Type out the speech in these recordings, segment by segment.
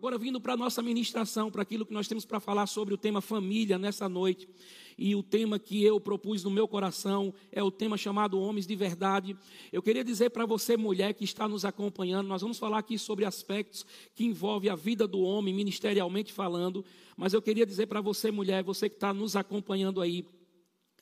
Agora, vindo para a nossa ministração, para aquilo que nós temos para falar sobre o tema família nessa noite, e o tema que eu propus no meu coração é o tema chamado Homens de Verdade. Eu queria dizer para você, mulher que está nos acompanhando, nós vamos falar aqui sobre aspectos que envolvem a vida do homem, ministerialmente falando, mas eu queria dizer para você, mulher, você que está nos acompanhando aí,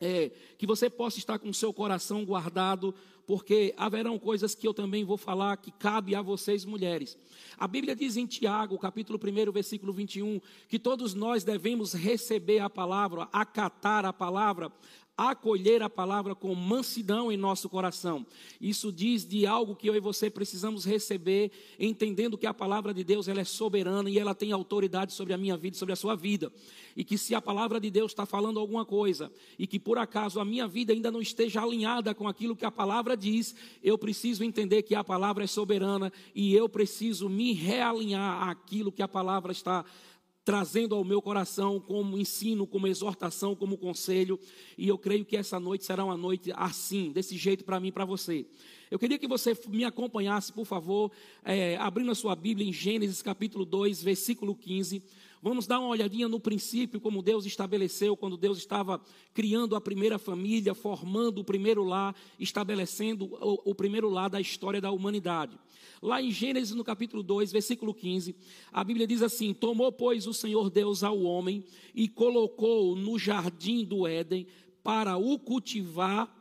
é, que você possa estar com o seu coração guardado, porque haverão coisas que eu também vou falar que cabe a vocês mulheres. A Bíblia diz em Tiago, capítulo 1, versículo 21, que todos nós devemos receber a palavra, acatar a palavra, acolher a palavra com mansidão em nosso coração. Isso diz de algo que eu e você precisamos receber, entendendo que a palavra de Deus ela é soberana e ela tem autoridade sobre a minha vida e sobre a sua vida. E que se a palavra de Deus está falando alguma coisa e que por acaso a minha vida ainda não esteja alinhada com aquilo que a palavra diz, eu preciso entender que a palavra é soberana e eu preciso me realinhar àquilo que a palavra está trazendo ao meu coração como ensino, como exortação, como conselho. E eu creio que essa noite será uma noite assim, desse jeito para mim e para você. Eu queria que você me acompanhasse, por favor, é, abrindo a sua Bíblia em Gênesis capítulo 2, versículo 15. Vamos dar uma olhadinha no princípio, como Deus estabeleceu, quando Deus estava criando a primeira família, formando o primeiro lar, estabelecendo o, o primeiro lar da história da humanidade. Lá em Gênesis, no capítulo 2, versículo 15, a Bíblia diz assim: Tomou, pois, o Senhor Deus ao homem e colocou no jardim do Éden para o cultivar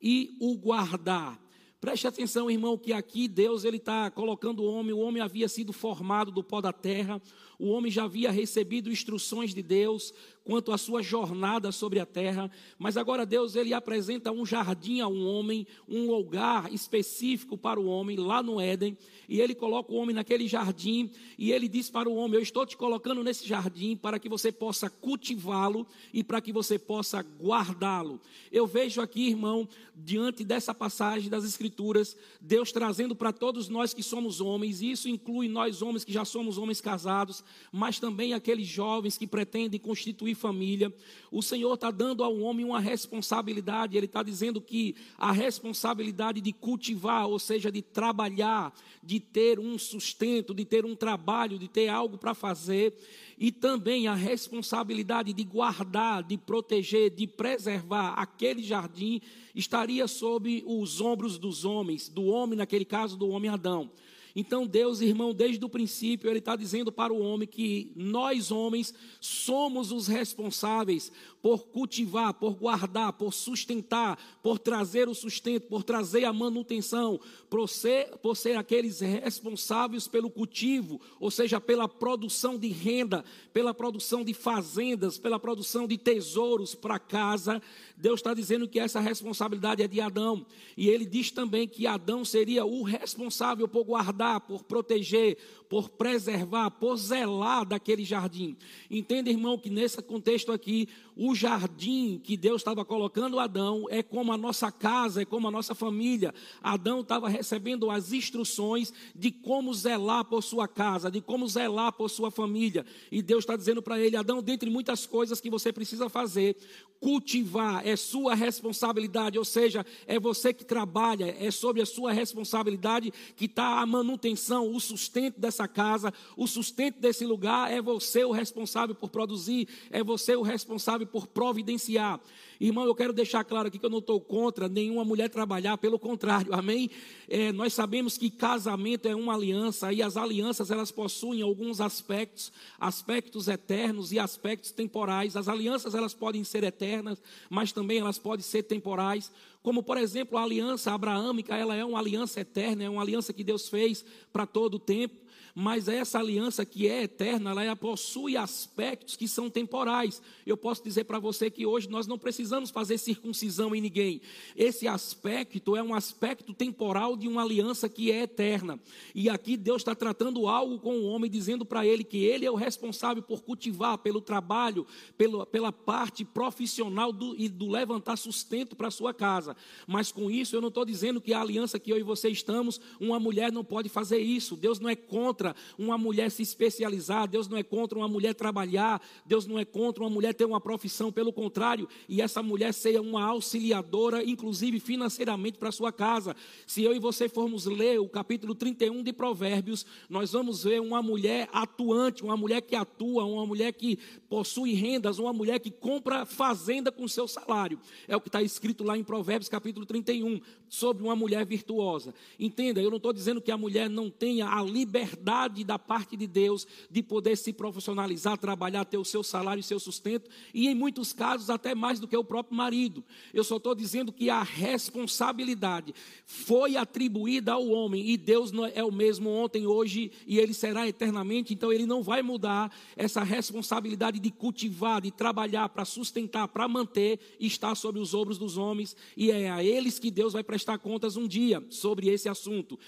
e o guardar. Preste atenção, irmão, que aqui Deus ele está colocando o homem. O homem havia sido formado do pó da terra. O homem já havia recebido instruções de Deus quanto à sua jornada sobre a terra, mas agora Deus ele apresenta um jardim a um homem, um lugar específico para o homem lá no Éden, e ele coloca o homem naquele jardim e ele diz para o homem: "Eu estou te colocando nesse jardim para que você possa cultivá-lo e para que você possa guardá-lo". Eu vejo aqui, irmão, diante dessa passagem das escrituras, Deus trazendo para todos nós que somos homens, e isso inclui nós homens que já somos homens casados, mas também aqueles jovens que pretendem constituir família. O Senhor está dando ao homem uma responsabilidade, Ele está dizendo que a responsabilidade de cultivar, ou seja, de trabalhar, de ter um sustento, de ter um trabalho, de ter algo para fazer, e também a responsabilidade de guardar, de proteger, de preservar aquele jardim, estaria sob os ombros dos homens, do homem, naquele caso, do homem Adão. Então, Deus, irmão, desde o princípio, Ele está dizendo para o homem que nós, homens, somos os responsáveis por cultivar, por guardar, por sustentar, por trazer o sustento, por trazer a manutenção, por ser, por ser aqueles responsáveis pelo cultivo, ou seja, pela produção de renda, pela produção de fazendas, pela produção de tesouros para casa. Deus está dizendo que essa responsabilidade é de Adão. E ele diz também que Adão seria o responsável por guardar, por proteger, por preservar, por zelar daquele jardim. Entenda, irmão, que nesse contexto aqui, o jardim que Deus estava colocando Adão é como a nossa casa, é como a nossa família. Adão estava recebendo as instruções de como zelar por sua casa, de como zelar por sua família. E Deus está dizendo para ele: Adão, dentre muitas coisas que você precisa fazer, cultivar é sua responsabilidade, ou seja, é você que trabalha, é sobre a sua responsabilidade que está a manutenção, o sustento dessa casa, o sustento desse lugar, é você o responsável por produzir, é você o responsável por providenciar. Irmão, eu quero deixar claro aqui que eu não estou contra nenhuma mulher trabalhar, pelo contrário, amém? É, nós sabemos que casamento é uma aliança e as alianças elas possuem alguns aspectos, aspectos eternos e aspectos temporais. As alianças elas podem ser eternas, mas também elas podem ser temporais. Como por exemplo a aliança abraâmica, ela é uma aliança eterna, é uma aliança que Deus fez para todo o tempo mas essa aliança que é eterna, ela possui aspectos que são temporais. Eu posso dizer para você que hoje nós não precisamos fazer circuncisão em ninguém. Esse aspecto é um aspecto temporal de uma aliança que é eterna. E aqui Deus está tratando algo com o homem, dizendo para ele que ele é o responsável por cultivar, pelo trabalho, pelo, pela parte profissional do, e do levantar sustento para sua casa. Mas com isso eu não estou dizendo que a aliança que eu e você estamos, uma mulher não pode fazer isso. Deus não é contra uma mulher se especializar, Deus não é contra uma mulher trabalhar, Deus não é contra uma mulher ter uma profissão, pelo contrário, e essa mulher seja uma auxiliadora, inclusive financeiramente para sua casa. Se eu e você formos ler o capítulo 31 de Provérbios, nós vamos ver uma mulher atuante, uma mulher que atua, uma mulher que possui rendas, uma mulher que compra fazenda com seu salário. É o que está escrito lá em Provérbios capítulo 31, sobre uma mulher virtuosa. Entenda, eu não estou dizendo que a mulher não tenha a liberdade da parte de Deus de poder se profissionalizar, trabalhar, ter o seu salário e seu sustento, e em muitos casos até mais do que o próprio marido. Eu só estou dizendo que a responsabilidade foi atribuída ao homem, e Deus é o mesmo ontem, hoje, e ele será eternamente, então ele não vai mudar essa responsabilidade de cultivar, de trabalhar para sustentar, para manter, está sobre os ombros dos homens, e é a eles que Deus vai prestar contas um dia sobre esse assunto.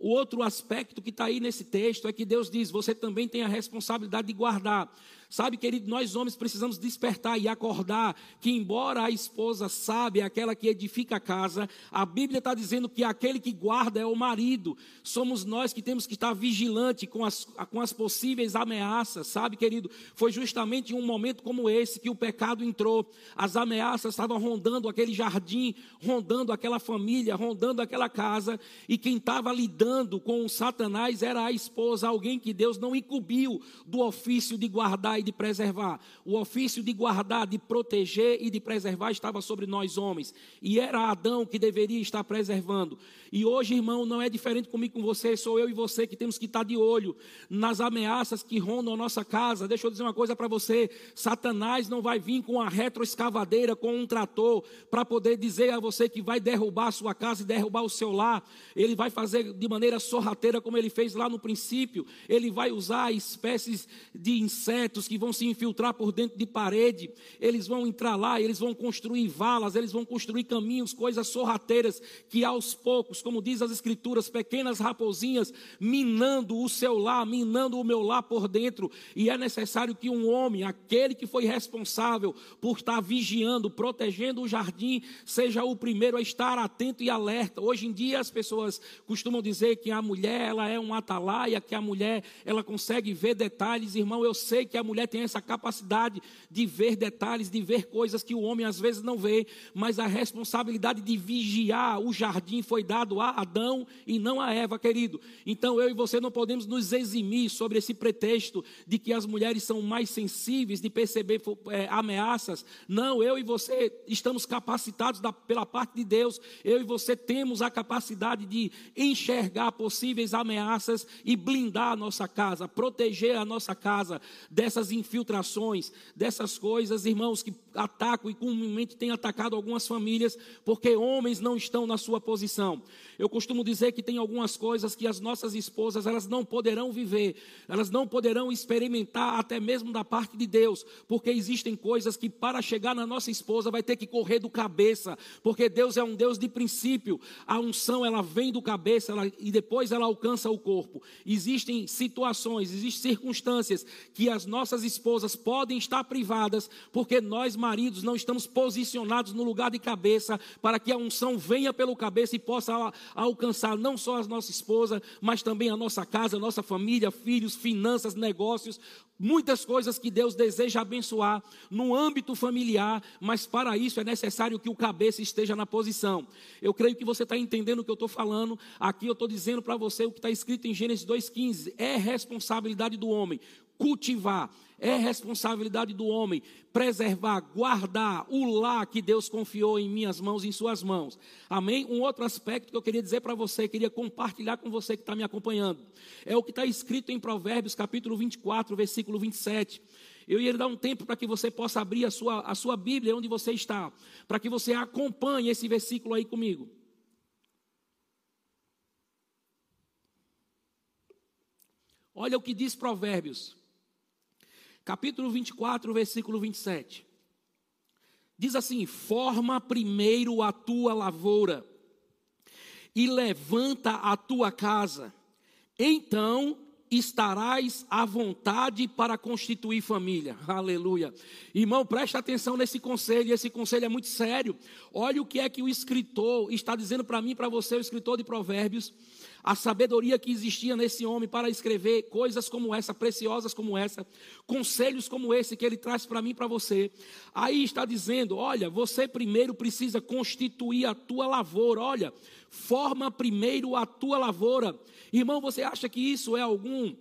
O outro aspecto que está aí nesse texto é que Deus diz: você também tem a responsabilidade de guardar. Sabe, querido, nós homens precisamos despertar e acordar que, embora a esposa sábia, aquela que edifica a casa, a Bíblia está dizendo que aquele que guarda é o marido. Somos nós que temos que estar vigilante com as, com as possíveis ameaças, sabe, querido? Foi justamente em um momento como esse que o pecado entrou. As ameaças estavam rondando aquele jardim, rondando aquela família, rondando aquela casa, e quem estava lidando com Satanás era a esposa, alguém que Deus não incumbiu do ofício de guardar e de preservar. O ofício de guardar, de proteger e de preservar estava sobre nós homens. E era Adão que deveria estar preservando. E hoje, irmão, não é diferente comigo com você, sou eu e você que temos que estar de olho nas ameaças que rondam a nossa casa. Deixa eu dizer uma coisa para você: Satanás não vai vir com a retroescavadeira, com um trator, para poder dizer a você que vai derrubar a sua casa e derrubar o seu lar. Ele vai fazer de maneira sorrateira, como ele fez lá no princípio. Ele vai usar espécies de insetos que vão se infiltrar por dentro de parede. Eles vão entrar lá, eles vão construir valas, eles vão construir caminhos, coisas sorrateiras que aos poucos como diz as Escrituras, pequenas raposinhas minando o seu lar, minando o meu lar por dentro. E é necessário que um homem, aquele que foi responsável por estar vigiando, protegendo o jardim, seja o primeiro a estar atento e alerta. Hoje em dia as pessoas costumam dizer que a mulher ela é um atalaia, que a mulher ela consegue ver detalhes. Irmão, eu sei que a mulher tem essa capacidade de ver detalhes, de ver coisas que o homem às vezes não vê, mas a responsabilidade de vigiar o jardim foi dado a Adão e não a Eva, querido. Então eu e você não podemos nos eximir sobre esse pretexto de que as mulheres são mais sensíveis de perceber é, ameaças. Não, eu e você estamos capacitados da, pela parte de Deus. Eu e você temos a capacidade de enxergar possíveis ameaças e blindar a nossa casa, proteger a nossa casa dessas infiltrações, dessas coisas, irmãos, que atacam e comumente têm atacado algumas famílias, porque homens não estão na sua posição. Eu costumo dizer que tem algumas coisas que as nossas esposas elas não poderão viver, elas não poderão experimentar até mesmo da parte de Deus, porque existem coisas que para chegar na nossa esposa vai ter que correr do cabeça, porque Deus é um Deus de princípio. A unção ela vem do cabeça ela, e depois ela alcança o corpo. Existem situações, existem circunstâncias que as nossas esposas podem estar privadas, porque nós maridos não estamos posicionados no lugar de cabeça para que a unção venha pelo cabeça e possa alcançar não só a nossa esposa, mas também a nossa casa, a nossa família, filhos, finanças, negócios, muitas coisas que Deus deseja abençoar no âmbito familiar, mas para isso é necessário que o cabeça esteja na posição. Eu creio que você está entendendo o que eu estou falando. Aqui eu estou dizendo para você o que está escrito em Gênesis 2,15: é responsabilidade do homem cultivar, é responsabilidade do homem preservar, guardar o lar que Deus confiou em minhas mãos, em suas mãos. Amém? Um outro aspecto que eu queria dizer para você, queria compartilhar com você que está me acompanhando, é o que está escrito em Provérbios, capítulo 24, versículo 27. Eu ia dar um tempo para que você possa abrir a sua, a sua Bíblia onde você está, para que você acompanhe esse versículo aí comigo. Olha o que diz Provérbios, capítulo 24, versículo 27. Diz assim: Forma primeiro a tua lavoura e levanta a tua casa, então estarás à vontade para constituir família. Aleluia. Irmão, preste atenção nesse conselho, esse conselho é muito sério. Olha o que é que o escritor está dizendo para mim, para você, o escritor de Provérbios. A sabedoria que existia nesse homem para escrever coisas como essa, preciosas como essa, conselhos como esse que ele traz para mim e para você. Aí está dizendo: olha, você primeiro precisa constituir a tua lavoura, olha, forma primeiro a tua lavoura. Irmão, você acha que isso é algum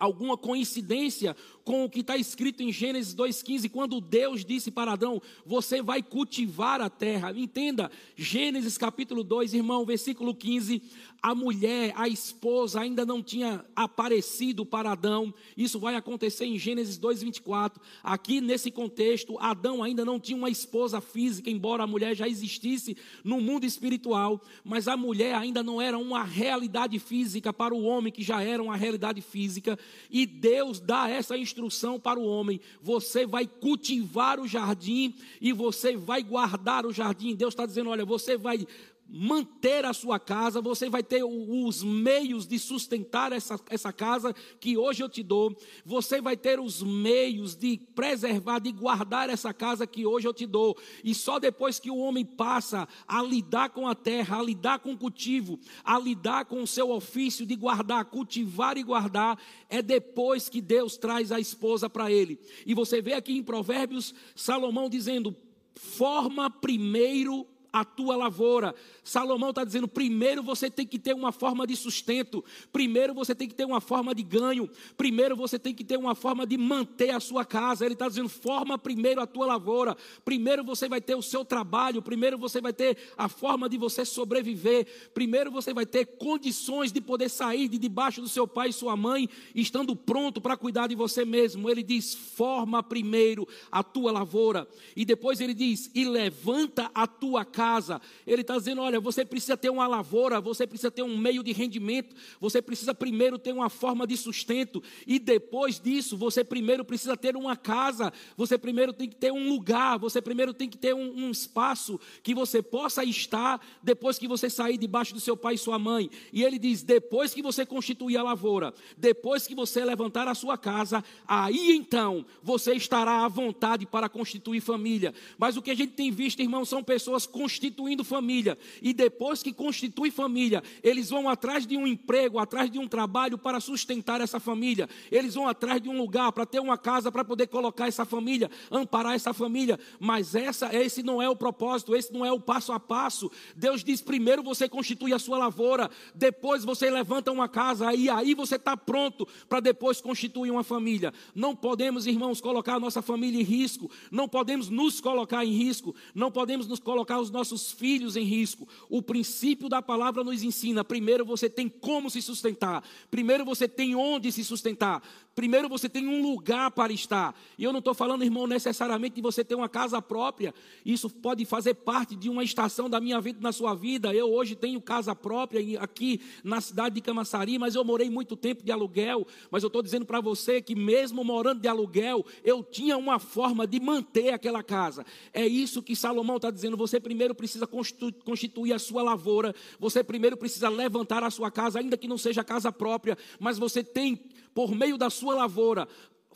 alguma coincidência com o que está escrito em Gênesis 2,15, quando Deus disse para Adão: Você vai cultivar a terra. Entenda, Gênesis capítulo 2, irmão, versículo 15: a mulher, a esposa, ainda não tinha aparecido para Adão. Isso vai acontecer em Gênesis 2,24. Aqui nesse contexto, Adão ainda não tinha uma esposa física, embora a mulher já existisse no mundo espiritual, mas a mulher ainda não era uma realidade física para o homem, que já era uma realidade física. E Deus dá essa instrução para o homem: você vai cultivar o jardim e você vai guardar o jardim. Deus está dizendo: olha, você vai manter a sua casa, você vai ter os meios de sustentar essa, essa casa que hoje eu te dou, você vai ter os meios de preservar, de guardar essa casa que hoje eu te dou, e só depois que o homem passa a lidar com a terra, a lidar com o cultivo, a lidar com o seu ofício de guardar, cultivar e guardar, é depois que Deus traz a esposa para ele. E você vê aqui em Provérbios Salomão dizendo: forma primeiro a tua lavoura. Salomão está dizendo: primeiro você tem que ter uma forma de sustento, primeiro você tem que ter uma forma de ganho, primeiro você tem que ter uma forma de manter a sua casa. Ele está dizendo: forma primeiro a tua lavoura, primeiro você vai ter o seu trabalho, primeiro você vai ter a forma de você sobreviver, primeiro você vai ter condições de poder sair de debaixo do seu pai e sua mãe, estando pronto para cuidar de você mesmo. Ele diz: forma primeiro a tua lavoura, e depois ele diz: e levanta a tua casa casa. Ele está dizendo: olha, você precisa ter uma lavoura, você precisa ter um meio de rendimento, você precisa primeiro ter uma forma de sustento, e depois disso, você primeiro precisa ter uma casa, você primeiro tem que ter um lugar, você primeiro tem que ter um, um espaço que você possa estar depois que você sair debaixo do seu pai e sua mãe. E ele diz: depois que você constituir a lavoura, depois que você levantar a sua casa, aí então você estará à vontade para constituir família. Mas o que a gente tem visto, irmão, são pessoas constituindo família. E depois que constitui família, eles vão atrás de um emprego, atrás de um trabalho para sustentar essa família. Eles vão atrás de um lugar para ter uma casa para poder colocar essa família, amparar essa família. Mas essa, esse não é o propósito, esse não é o passo a passo. Deus diz: primeiro você constitui a sua lavoura, depois você levanta uma casa, e aí você está pronto para depois constituir uma família. Não podemos, irmãos, colocar a nossa família em risco, não podemos nos colocar em risco, não podemos nos colocar os nossos nossos filhos em risco. O princípio da palavra nos ensina: primeiro você tem como se sustentar, primeiro você tem onde se sustentar, primeiro você tem um lugar para estar. E eu não estou falando, irmão, necessariamente de você ter uma casa própria. Isso pode fazer parte de uma estação da minha vida, na sua vida. Eu hoje tenho casa própria aqui na cidade de Camaçari, mas eu morei muito tempo de aluguel. Mas eu estou dizendo para você que mesmo morando de aluguel, eu tinha uma forma de manter aquela casa. É isso que Salomão está dizendo. Você primeiro precisa constituir a sua lavoura. Você primeiro precisa levantar a sua casa, ainda que não seja casa própria, mas você tem por meio da sua lavoura,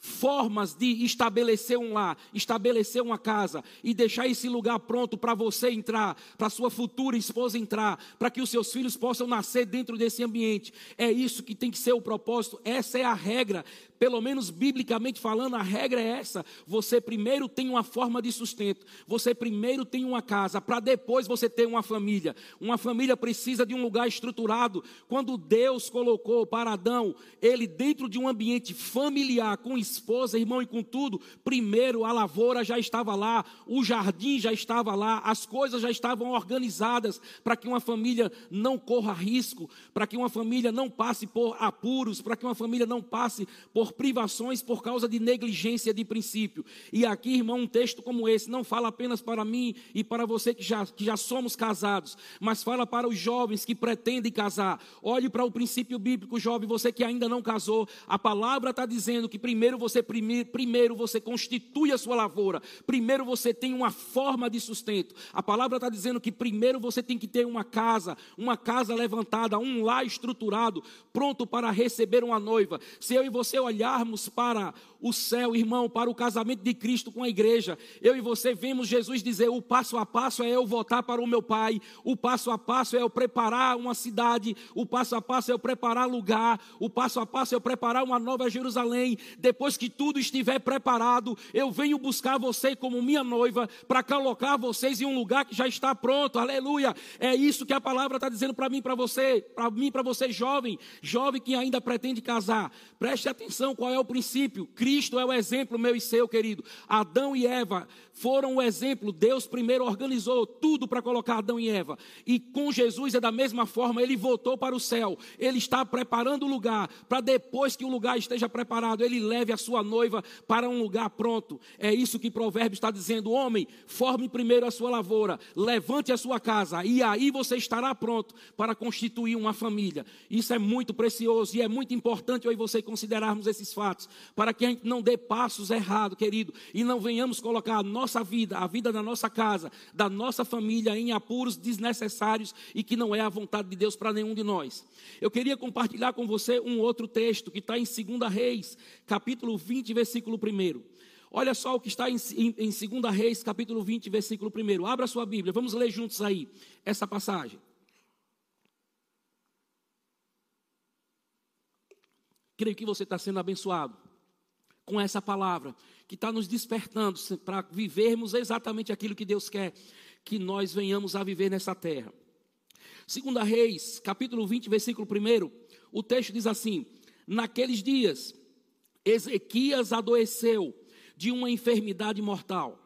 formas de estabelecer um lar, estabelecer uma casa e deixar esse lugar pronto para você entrar, para sua futura esposa entrar, para que os seus filhos possam nascer dentro desse ambiente. É isso que tem que ser o propósito, essa é a regra pelo menos biblicamente falando, a regra é essa: você primeiro tem uma forma de sustento, você primeiro tem uma casa, para depois você ter uma família. Uma família precisa de um lugar estruturado. Quando Deus colocou para Adão, ele dentro de um ambiente familiar, com esposa, irmão e com tudo, primeiro a lavoura já estava lá, o jardim já estava lá, as coisas já estavam organizadas para que uma família não corra risco, para que uma família não passe por apuros, para que uma família não passe por privações por causa de negligência de princípio. E aqui, irmão, um texto como esse não fala apenas para mim e para você que já, que já somos casados, mas fala para os jovens que pretendem casar. Olhe para o princípio bíblico, jovem, você que ainda não casou. A palavra está dizendo que primeiro você primeiro, primeiro você constitui a sua lavoura, primeiro você tem uma forma de sustento. A palavra está dizendo que primeiro você tem que ter uma casa, uma casa levantada, um lar estruturado, pronto para receber uma noiva. Se eu e você olhar olharmos para o céu, irmão, para o casamento de Cristo com a igreja, eu e você vemos Jesus dizer: o passo a passo é eu voltar para o meu Pai, o passo a passo é eu preparar uma cidade, o passo a passo é eu preparar lugar, o passo a passo é eu preparar uma nova Jerusalém. Depois que tudo estiver preparado, eu venho buscar você como minha noiva para colocar vocês em um lugar que já está pronto. Aleluia! É isso que a palavra está dizendo para mim, para você, para mim, para você jovem, jovem que ainda pretende casar. Preste atenção qual é o princípio. Cristo é o exemplo meu e seu, querido. Adão e Eva foram o exemplo. Deus primeiro organizou tudo para colocar Adão e Eva. E com Jesus é da mesma forma, ele voltou para o céu. Ele está preparando o lugar para depois que o lugar esteja preparado, ele leve a sua noiva para um lugar pronto. É isso que Provérbios está dizendo: homem, forme primeiro a sua lavoura, levante a sua casa e aí você estará pronto para constituir uma família. Isso é muito precioso e é muito importante eu e você considerarmos esses fatos para que a gente não dê passos errados, querido, e não venhamos colocar a nossa vida, a vida da nossa casa, da nossa família em apuros desnecessários e que não é a vontade de Deus para nenhum de nós. Eu queria compartilhar com você um outro texto que está em 2 Reis, capítulo 20, versículo 1. Olha só o que está em, em, em 2 Reis, capítulo 20, versículo 1. Abra sua Bíblia, vamos ler juntos aí essa passagem. Creio que você está sendo abençoado com essa palavra, que está nos despertando para vivermos exatamente aquilo que Deus quer que nós venhamos a viver nessa terra. Segunda Reis, capítulo 20, versículo 1, o texto diz assim: Naqueles dias, Ezequias adoeceu de uma enfermidade mortal.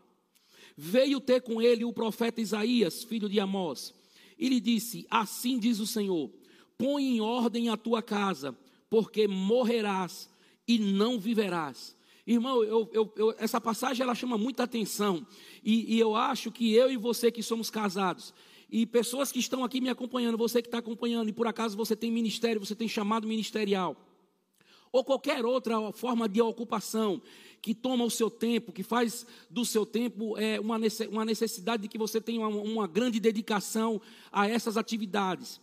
Veio ter com ele o profeta Isaías, filho de Amós, e lhe disse: Assim diz o Senhor: Põe em ordem a tua casa, porque morrerás e não viverás. Irmão, eu, eu, eu, essa passagem ela chama muita atenção. E, e eu acho que eu e você que somos casados, e pessoas que estão aqui me acompanhando, você que está acompanhando, e por acaso você tem ministério, você tem chamado ministerial, ou qualquer outra forma de ocupação que toma o seu tempo, que faz do seu tempo é, uma necessidade de que você tenha uma, uma grande dedicação a essas atividades.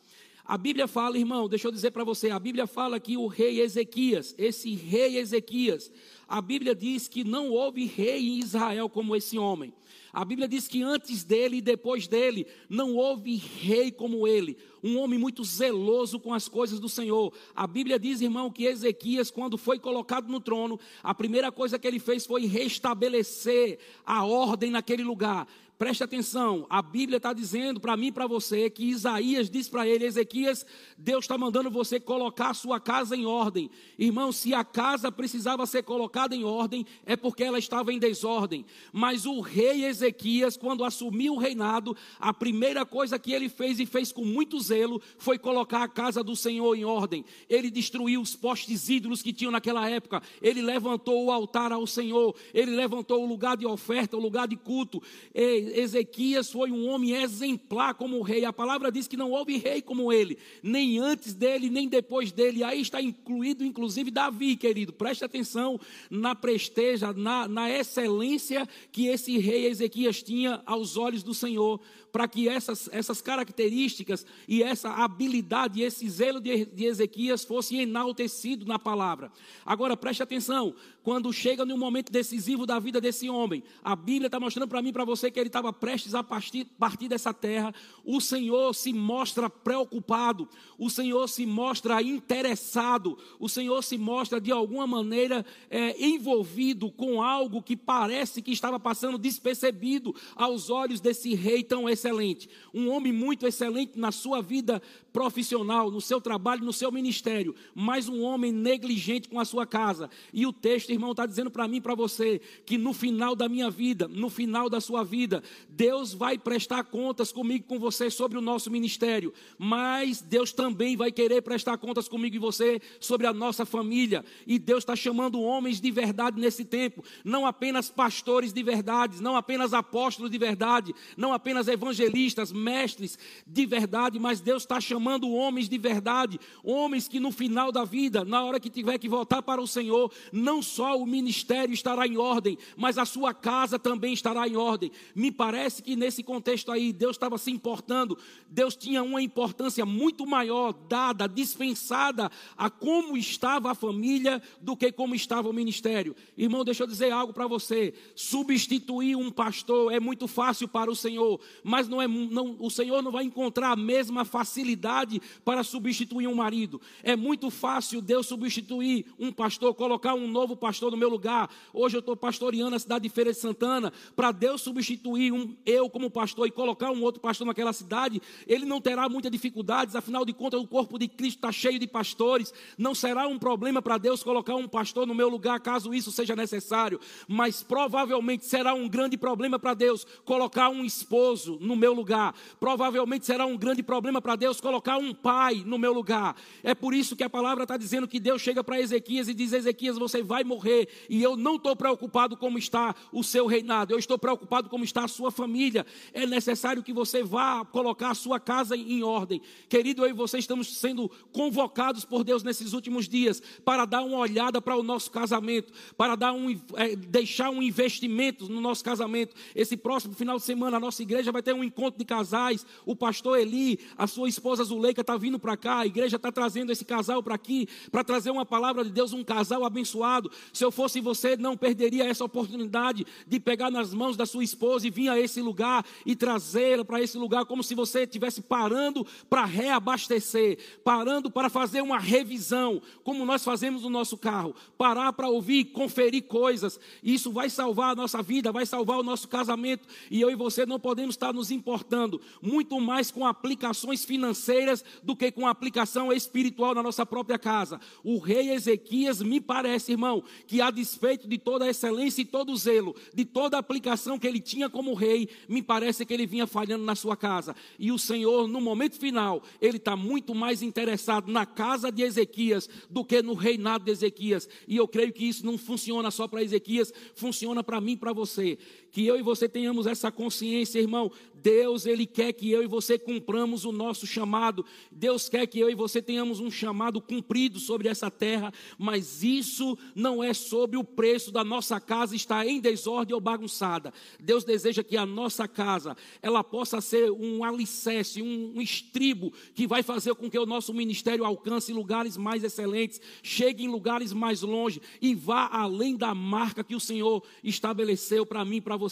A Bíblia fala, irmão, deixa eu dizer para você, a Bíblia fala que o rei Ezequias, esse rei Ezequias, a Bíblia diz que não houve rei em Israel como esse homem. A Bíblia diz que antes dele e depois dele não houve rei como ele, um homem muito zeloso com as coisas do Senhor. A Bíblia diz, irmão, que Ezequias, quando foi colocado no trono, a primeira coisa que ele fez foi restabelecer a ordem naquele lugar. Preste atenção, a Bíblia está dizendo para mim e para você que Isaías diz para ele, Ezequias, Deus está mandando você colocar a sua casa em ordem. Irmão, se a casa precisava ser colocada em ordem, é porque ela estava em desordem. Mas o rei Ezequias, quando assumiu o reinado, a primeira coisa que ele fez e fez com muito zelo foi colocar a casa do Senhor em ordem. Ele destruiu os postes ídolos que tinham naquela época. Ele levantou o altar ao Senhor. Ele levantou o lugar de oferta, o lugar de culto. Ei, Ezequias foi um homem exemplar como rei. A palavra diz que não houve rei como ele, nem antes dele, nem depois dele. Aí está incluído, inclusive, Davi, querido. Preste atenção na presteja, na, na excelência que esse rei Ezequias tinha aos olhos do Senhor para que essas, essas características e essa habilidade, esse zelo de, de Ezequias fosse enaltecido na palavra. Agora preste atenção, quando chega no momento decisivo da vida desse homem, a Bíblia está mostrando para mim para você que ele estava prestes a partir, partir dessa terra, o Senhor se mostra preocupado, o Senhor se mostra interessado, o Senhor se mostra de alguma maneira é, envolvido com algo que parece que estava passando despercebido aos olhos desse rei tão excelente. Excelente, um homem muito excelente na sua vida profissional, no seu trabalho, no seu ministério, mas um homem negligente com a sua casa. E o texto, irmão, está dizendo para mim para você que no final da minha vida, no final da sua vida, Deus vai prestar contas comigo com você sobre o nosso ministério, mas Deus também vai querer prestar contas comigo e você sobre a nossa família. E Deus está chamando homens de verdade nesse tempo, não apenas pastores de verdade, não apenas apóstolos de verdade, não apenas evangelistas, mestres de verdade, mas Deus está chamando homens de verdade, homens que no final da vida, na hora que tiver que voltar para o Senhor, não só o ministério estará em ordem, mas a sua casa também estará em ordem. Me, parece que nesse contexto aí, Deus estava se importando, Deus tinha uma importância muito maior dada, dispensada a como estava a família do que como estava o ministério. Irmão, deixa eu dizer algo para você: substituir um pastor é muito fácil para o Senhor, mas não é, não, o Senhor não vai encontrar a mesma facilidade para substituir um marido. É muito fácil Deus substituir um pastor, colocar um novo pastor no meu lugar. Hoje eu estou pastoreando a cidade de Feira de Santana. Para Deus substituir um, eu como pastor e colocar um outro pastor naquela cidade, ele não terá muitas dificuldades, afinal de contas, o corpo de Cristo está cheio de pastores. Não será um problema para Deus colocar um pastor no meu lugar, caso isso seja necessário. Mas provavelmente será um grande problema para Deus colocar um esposo no meu lugar. Provavelmente será um grande problema para Deus colocar um pai no meu lugar. É por isso que a palavra está dizendo que Deus chega para Ezequias e diz: Ezequias, você vai morrer. E eu não estou preocupado como está o seu reinado, eu estou preocupado como está a sua família. É necessário que você vá colocar a sua casa em ordem. Querido, eu e você estamos sendo convocados por Deus nesses últimos dias para dar uma olhada para o nosso casamento, para dar um, é, deixar um investimento no nosso casamento. Esse próximo final de semana, a nossa igreja vai ter um encontro de casais. O pastor Eli, a sua esposa Zuleika está vindo para cá, a igreja está trazendo esse casal para aqui, para trazer uma palavra de Deus, um casal abençoado. Se eu fosse você, não perderia essa oportunidade de pegar nas mãos da sua esposa e vir a esse lugar e trazê-la para esse lugar, como se você estivesse parando para reabastecer, parando para fazer uma revisão, como nós fazemos no nosso carro, parar para ouvir, conferir coisas. Isso vai salvar a nossa vida, vai salvar o nosso casamento. E eu e você não podemos estar nos importando muito mais com aplicações financeiras do que com aplicação espiritual na nossa própria casa. O rei Ezequias, me parece, irmão, que a despeito de toda a excelência e todo o zelo, de toda a aplicação que ele tinha como rei, me parece que ele vinha falhando na sua casa. E o Senhor, no momento final, ele está muito mais interessado na casa de Ezequias do que no reinado de Ezequias. E eu creio que isso não funciona só para Ezequias, funciona para mim e para você. Que eu e você tenhamos essa consciência, irmão. Deus, Ele quer que eu e você cumpramos o nosso chamado. Deus quer que eu e você tenhamos um chamado cumprido sobre essa terra, mas isso não é sobre o preço da nossa casa estar em desordem ou bagunçada. Deus deseja que a nossa casa, ela possa ser um alicerce, um, um estribo que vai fazer com que o nosso ministério alcance lugares mais excelentes, chegue em lugares mais longe e vá além da marca que o Senhor estabeleceu para mim para você.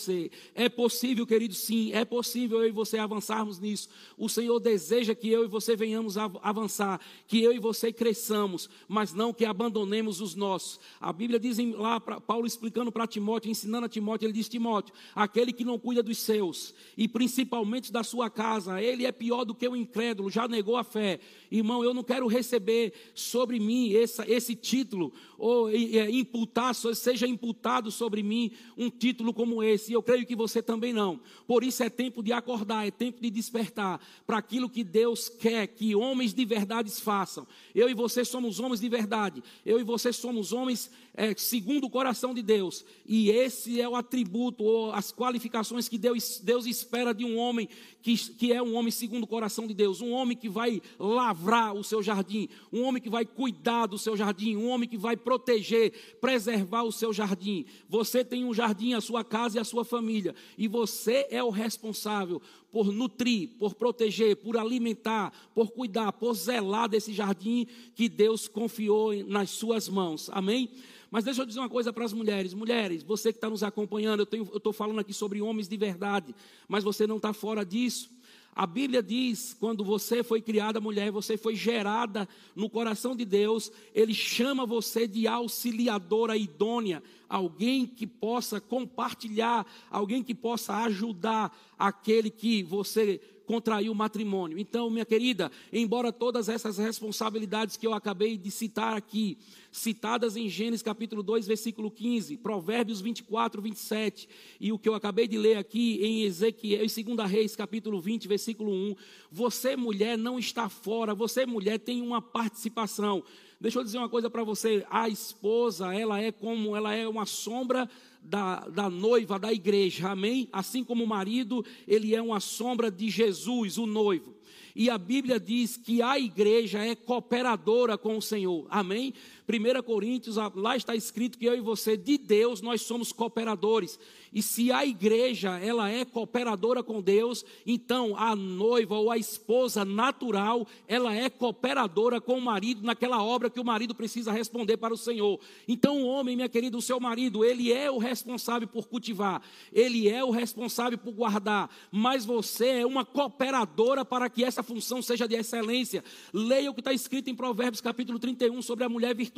É possível, querido, sim, é possível eu e você avançarmos nisso. O Senhor deseja que eu e você venhamos a avançar, que eu e você cresçamos, mas não que abandonemos os nossos. A Bíblia diz lá, Paulo explicando para Timóteo, ensinando a Timóteo, ele diz: Timóteo, aquele que não cuida dos seus, e principalmente da sua casa, ele é pior do que o incrédulo, já negou a fé. Irmão, eu não quero receber sobre mim essa, esse título, ou é, imputar, seja imputado sobre mim um título como esse, e eu creio que você também não. Por isso é tempo de acordar, é tempo de despertar para aquilo que Deus quer que homens de verdade façam. Eu e você somos homens de verdade. Eu e você somos homens é, segundo o coração de Deus. E esse é o atributo ou as qualificações que Deus, Deus espera de um homem que, que é um homem segundo o coração de Deus. Um homem que vai lavrar o seu jardim. Um homem que vai cuidar do seu jardim. Um homem que vai proteger, preservar o seu jardim. Você tem um jardim, a sua casa e a sua família. E você é o responsável por nutrir, por proteger, por alimentar, por cuidar, por zelar desse jardim que Deus confiou nas suas mãos. Amém? Mas deixa eu dizer uma coisa para as mulheres. Mulheres, você que está nos acompanhando, eu estou falando aqui sobre homens de verdade, mas você não está fora disso. A Bíblia diz: quando você foi criada mulher, você foi gerada no coração de Deus, Ele chama você de auxiliadora idônea, alguém que possa compartilhar, alguém que possa ajudar aquele que você contrair o matrimônio. Então, minha querida, embora todas essas responsabilidades que eu acabei de citar aqui, citadas em Gênesis capítulo 2, versículo 15, Provérbios 24, 27, e o que eu acabei de ler aqui em Ezequiel, em 2 Reis capítulo 20, versículo 1, você mulher não está fora, você mulher tem uma participação. Deixa eu dizer uma coisa para você, a esposa, ela é como, ela é uma sombra da, da noiva da igreja, amém? Assim como o marido, ele é uma sombra de Jesus, o noivo. E a Bíblia diz que a igreja é cooperadora com o Senhor. Amém? 1 Coríntios, lá está escrito que eu e você, de Deus, nós somos cooperadores. E se a igreja, ela é cooperadora com Deus, então a noiva ou a esposa natural, ela é cooperadora com o marido naquela obra que o marido precisa responder para o Senhor. Então o homem, minha querida, o seu marido, ele é o responsável por cultivar, ele é o responsável por guardar, mas você é uma cooperadora para que essa função seja de excelência. Leia o que está escrito em Provérbios capítulo 31 sobre a mulher virtuosa,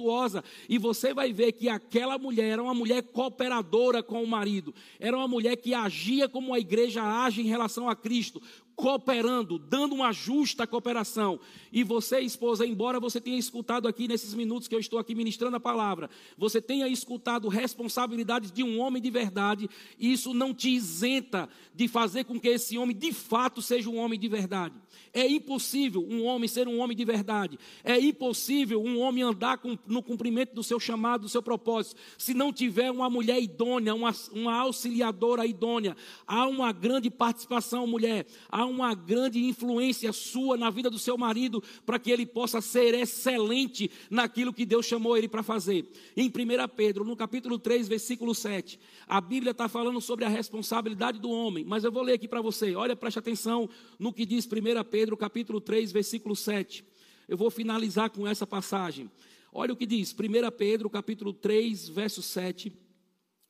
e você vai ver que aquela mulher era uma mulher cooperadora com o marido. Era uma mulher que agia como a igreja age em relação a Cristo, cooperando, dando uma justa cooperação. E você, esposa, embora você tenha escutado aqui nesses minutos que eu estou aqui ministrando a palavra, você tenha escutado responsabilidades de um homem de verdade, isso não te isenta de fazer com que esse homem de fato seja um homem de verdade. É impossível um homem ser um homem de verdade. É impossível um homem andar no cumprimento do seu chamado, do seu propósito, se não tiver uma mulher idônea, uma, uma auxiliadora idônea. Há uma grande participação, mulher. Há uma grande influência sua na vida do seu marido para que ele possa ser excelente naquilo que Deus chamou ele para fazer. Em 1 Pedro, no capítulo 3, versículo 7, a Bíblia está falando sobre a responsabilidade do homem, mas eu vou ler aqui para você. Olha, preste atenção no que diz 1 Pedro capítulo 3, versículo 7. Eu vou finalizar com essa passagem. Olha o que diz, 1 Pedro, capítulo 3, verso 7.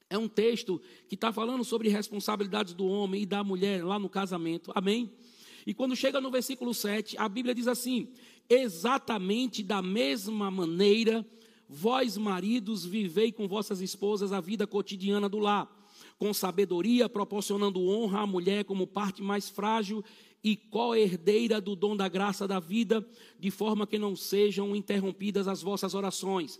É um texto que está falando sobre responsabilidades do homem e da mulher lá no casamento. Amém? E quando chega no versículo 7, a Bíblia diz assim: Exatamente da mesma maneira, vós maridos vivei com vossas esposas a vida cotidiana do lar, com sabedoria, proporcionando honra à mulher como parte mais frágil e co-herdeira do dom da graça da vida, de forma que não sejam interrompidas as vossas orações.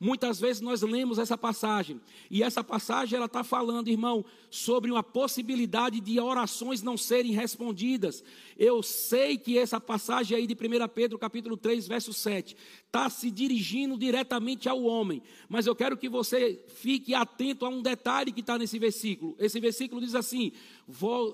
Muitas vezes nós lemos essa passagem, e essa passagem ela está falando, irmão, sobre uma possibilidade de orações não serem respondidas. Eu sei que essa passagem aí de 1 Pedro, capítulo 3, verso 7, está se dirigindo diretamente ao homem, mas eu quero que você fique atento a um detalhe que está nesse versículo. Esse versículo diz assim: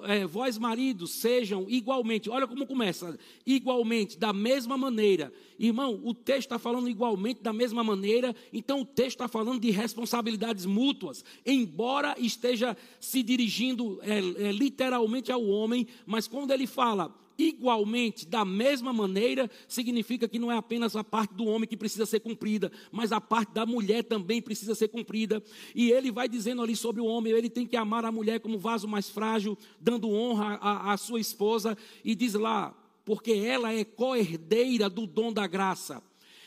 é, vós maridos sejam igualmente, olha como começa, igualmente, da mesma maneira. Irmão, o texto está falando igualmente da mesma maneira, então o texto está falando de responsabilidades mútuas, embora esteja se dirigindo é, é, literalmente ao homem, mas quando ele fala igualmente, da mesma maneira, significa que não é apenas a parte do homem que precisa ser cumprida, mas a parte da mulher também precisa ser cumprida. E ele vai dizendo ali sobre o homem, ele tem que amar a mulher como vaso mais frágil, dando honra à, à sua esposa, e diz lá, porque ela é co-herdeira do dom da graça.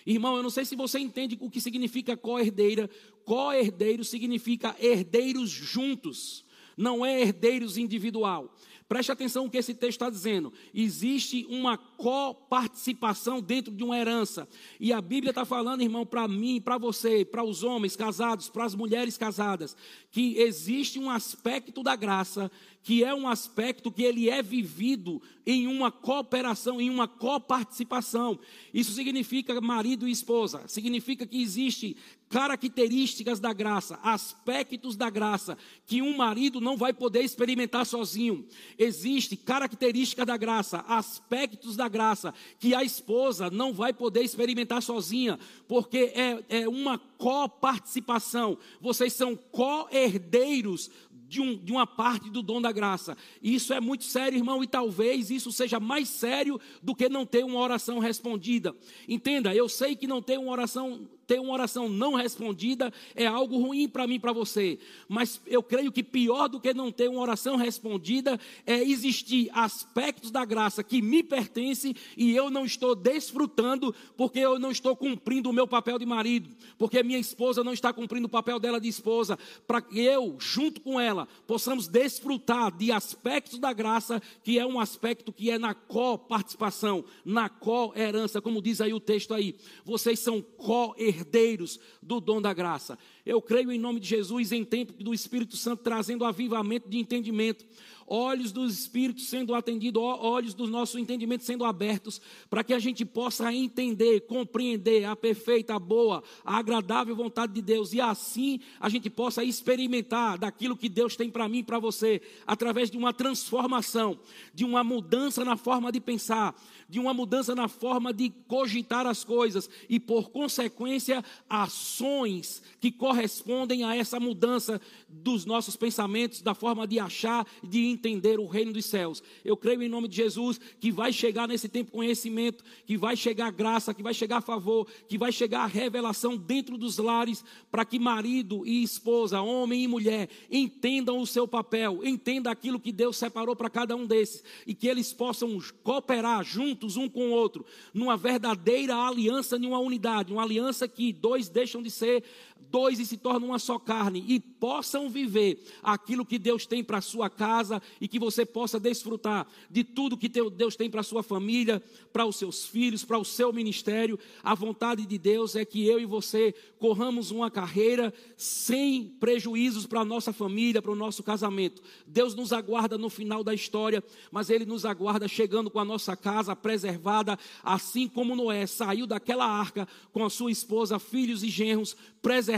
Irmão, eu não sei se você entende o que significa co-herdeira. Co-herdeiro significa herdeiros juntos, não é herdeiros individual. Preste atenção no que esse texto está dizendo. Existe uma coparticipação dentro de uma herança. E a Bíblia está falando, irmão, para mim, para você, para os homens casados, para as mulheres casadas, que existe um aspecto da graça que é um aspecto que ele é vivido em uma cooperação, em uma coparticipação. Isso significa marido e esposa, significa que existe características da graça, aspectos da graça que um marido não vai poder experimentar sozinho. Existe característica da graça, aspectos da graça que a esposa não vai poder experimentar sozinha, porque é, é uma coparticipação. Vocês são co-herdeiros de, um, de uma parte do dom da graça. Isso é muito sério, irmão, e talvez isso seja mais sério do que não ter uma oração respondida. Entenda, eu sei que não ter uma oração ter uma oração não respondida é algo ruim para mim, para você. Mas eu creio que pior do que não ter uma oração respondida é existir aspectos da graça que me pertencem e eu não estou desfrutando porque eu não estou cumprindo o meu papel de marido, porque minha esposa não está cumprindo o papel dela de esposa, para que eu, junto com ela, possamos desfrutar de aspectos da graça que é um aspecto que é na co-participação, na co-herança, como diz aí o texto aí. Vocês são co-herdeiros herdeiros do dom da graça. Eu creio em nome de Jesus em tempo do Espírito Santo trazendo avivamento de entendimento. Olhos do Espírito sendo atendidos, olhos do nosso entendimento sendo abertos, para que a gente possa entender, compreender a perfeita, a boa, a agradável vontade de Deus, e assim a gente possa experimentar daquilo que Deus tem para mim e para você, através de uma transformação, de uma mudança na forma de pensar, de uma mudança na forma de cogitar as coisas, e por consequência, ações que correspondem a essa mudança dos nossos pensamentos, da forma de achar, de entender o reino dos céus. Eu creio em nome de Jesus que vai chegar nesse tempo conhecimento, que vai chegar graça, que vai chegar favor, que vai chegar revelação dentro dos lares, para que marido e esposa, homem e mulher, entendam o seu papel, entendam aquilo que Deus separou para cada um desses, e que eles possam cooperar juntos um com o outro, numa verdadeira aliança, numa unidade, uma aliança que dois deixam de ser dois e se tornam uma só carne, e possam viver aquilo que Deus tem para a sua casa e que você possa desfrutar de tudo que Deus tem para a sua família, para os seus filhos, para o seu ministério. A vontade de Deus é que eu e você corramos uma carreira sem prejuízos para a nossa família, para o nosso casamento. Deus nos aguarda no final da história, mas Ele nos aguarda chegando com a nossa casa preservada, assim como Noé saiu daquela arca com a sua esposa, filhos e genros preservados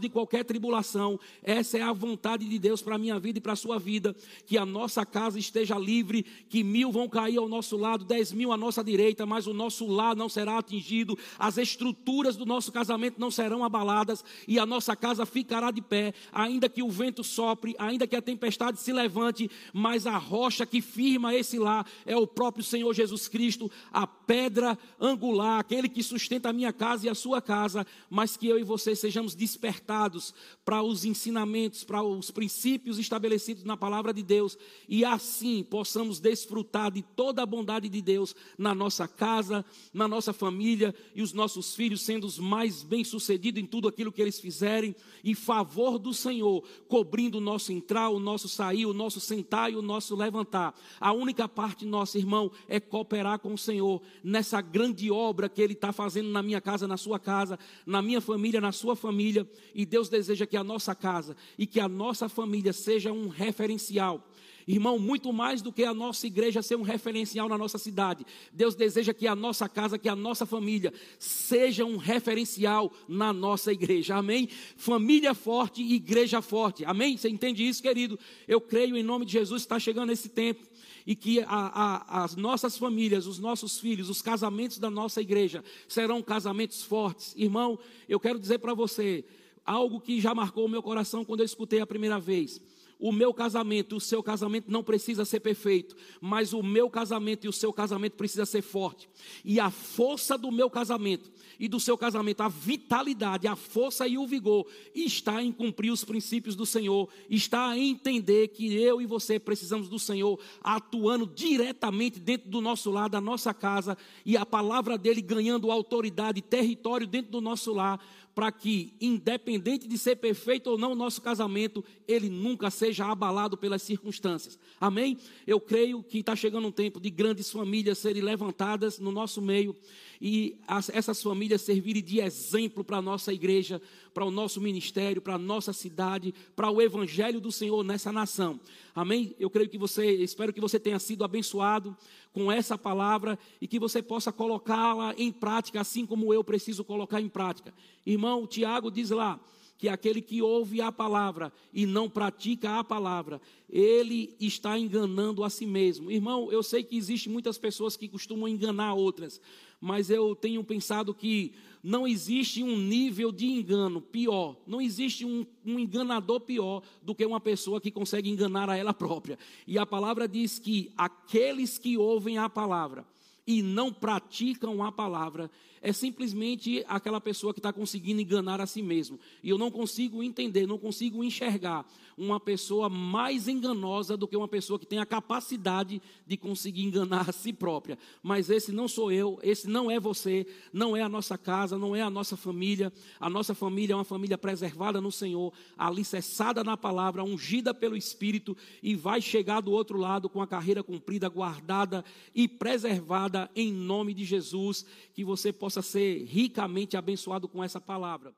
de qualquer tribulação. Essa é a vontade de Deus para a minha vida e para a sua vida. Que a nossa casa esteja livre, que mil vão cair ao nosso lado, dez mil à nossa direita, mas o nosso lar não será atingido, as estruturas do nosso casamento não serão abaladas e a nossa casa ficará de pé, ainda que o vento sopre, ainda que a tempestade se levante, mas a rocha que firma esse lar é o próprio Senhor Jesus Cristo, a pedra angular, aquele que sustenta a minha casa e a sua casa, mas que eu e você sejamos despertados para os ensinamentos, para os princípios estabelecidos na palavra de Deus e assim possamos desfrutar de toda a bondade de Deus na nossa casa, na nossa família e os nossos filhos sendo os mais bem-sucedidos em tudo aquilo que eles fizerem e favor do Senhor cobrindo o nosso entrar, o nosso sair, o nosso sentar e o nosso levantar. A única parte nossa, irmão, é cooperar com o Senhor nessa grande obra que Ele está fazendo na minha casa, na sua casa, na minha família, na sua família. E Deus deseja que a nossa casa e que a nossa família seja um referencial. Irmão, muito mais do que a nossa igreja ser um referencial na nossa cidade, Deus deseja que a nossa casa, que a nossa família seja um referencial na nossa igreja. Amém? Família forte, igreja forte. Amém? Você entende isso, querido? Eu creio em nome de Jesus, está chegando esse tempo e que a, a, as nossas famílias, os nossos filhos, os casamentos da nossa igreja serão casamentos fortes. Irmão, eu quero dizer para você algo que já marcou o meu coração quando eu escutei a primeira vez. O meu casamento, o seu casamento não precisa ser perfeito, mas o meu casamento e o seu casamento precisa ser forte. E a força do meu casamento e do seu casamento, a vitalidade, a força e o vigor está em cumprir os princípios do Senhor, está em entender que eu e você precisamos do Senhor atuando diretamente dentro do nosso lar, da nossa casa, e a palavra dele ganhando autoridade, território dentro do nosso lar, para que, independente de ser perfeito ou não o nosso casamento, ele nunca seja abalado pelas circunstâncias. Amém? Eu creio que está chegando um tempo de grandes famílias serem levantadas no nosso meio e as, essas famílias servirem de exemplo para a nossa igreja, para o nosso ministério, para a nossa cidade, para o evangelho do Senhor nessa nação. Amém? Eu creio que você, espero que você tenha sido abençoado com essa palavra e que você possa colocá-la em prática, assim como eu preciso colocar em prática. Irmão, Tiago diz lá que aquele que ouve a palavra e não pratica a palavra, ele está enganando a si mesmo. Irmão, eu sei que existem muitas pessoas que costumam enganar outras, mas eu tenho pensado que não existe um nível de engano pior, não existe um, um, enganador pior do que uma pessoa que consegue enganar a ela própria. E a palavra diz que aqueles que ouvem a palavra e não praticam a palavra, é simplesmente aquela pessoa que está conseguindo enganar a si mesmo. E eu não consigo entender, não consigo enxergar uma pessoa mais enganosa do que uma pessoa que tem a capacidade de conseguir enganar a si própria. Mas esse não sou eu, esse não é você, não é a nossa casa, não é a nossa família. A nossa família é uma família preservada no Senhor, alicerçada na palavra, ungida pelo Espírito e vai chegar do outro lado com a carreira cumprida, guardada e preservada em nome de Jesus. Que você possa ser ricamente abençoado com essa palavra.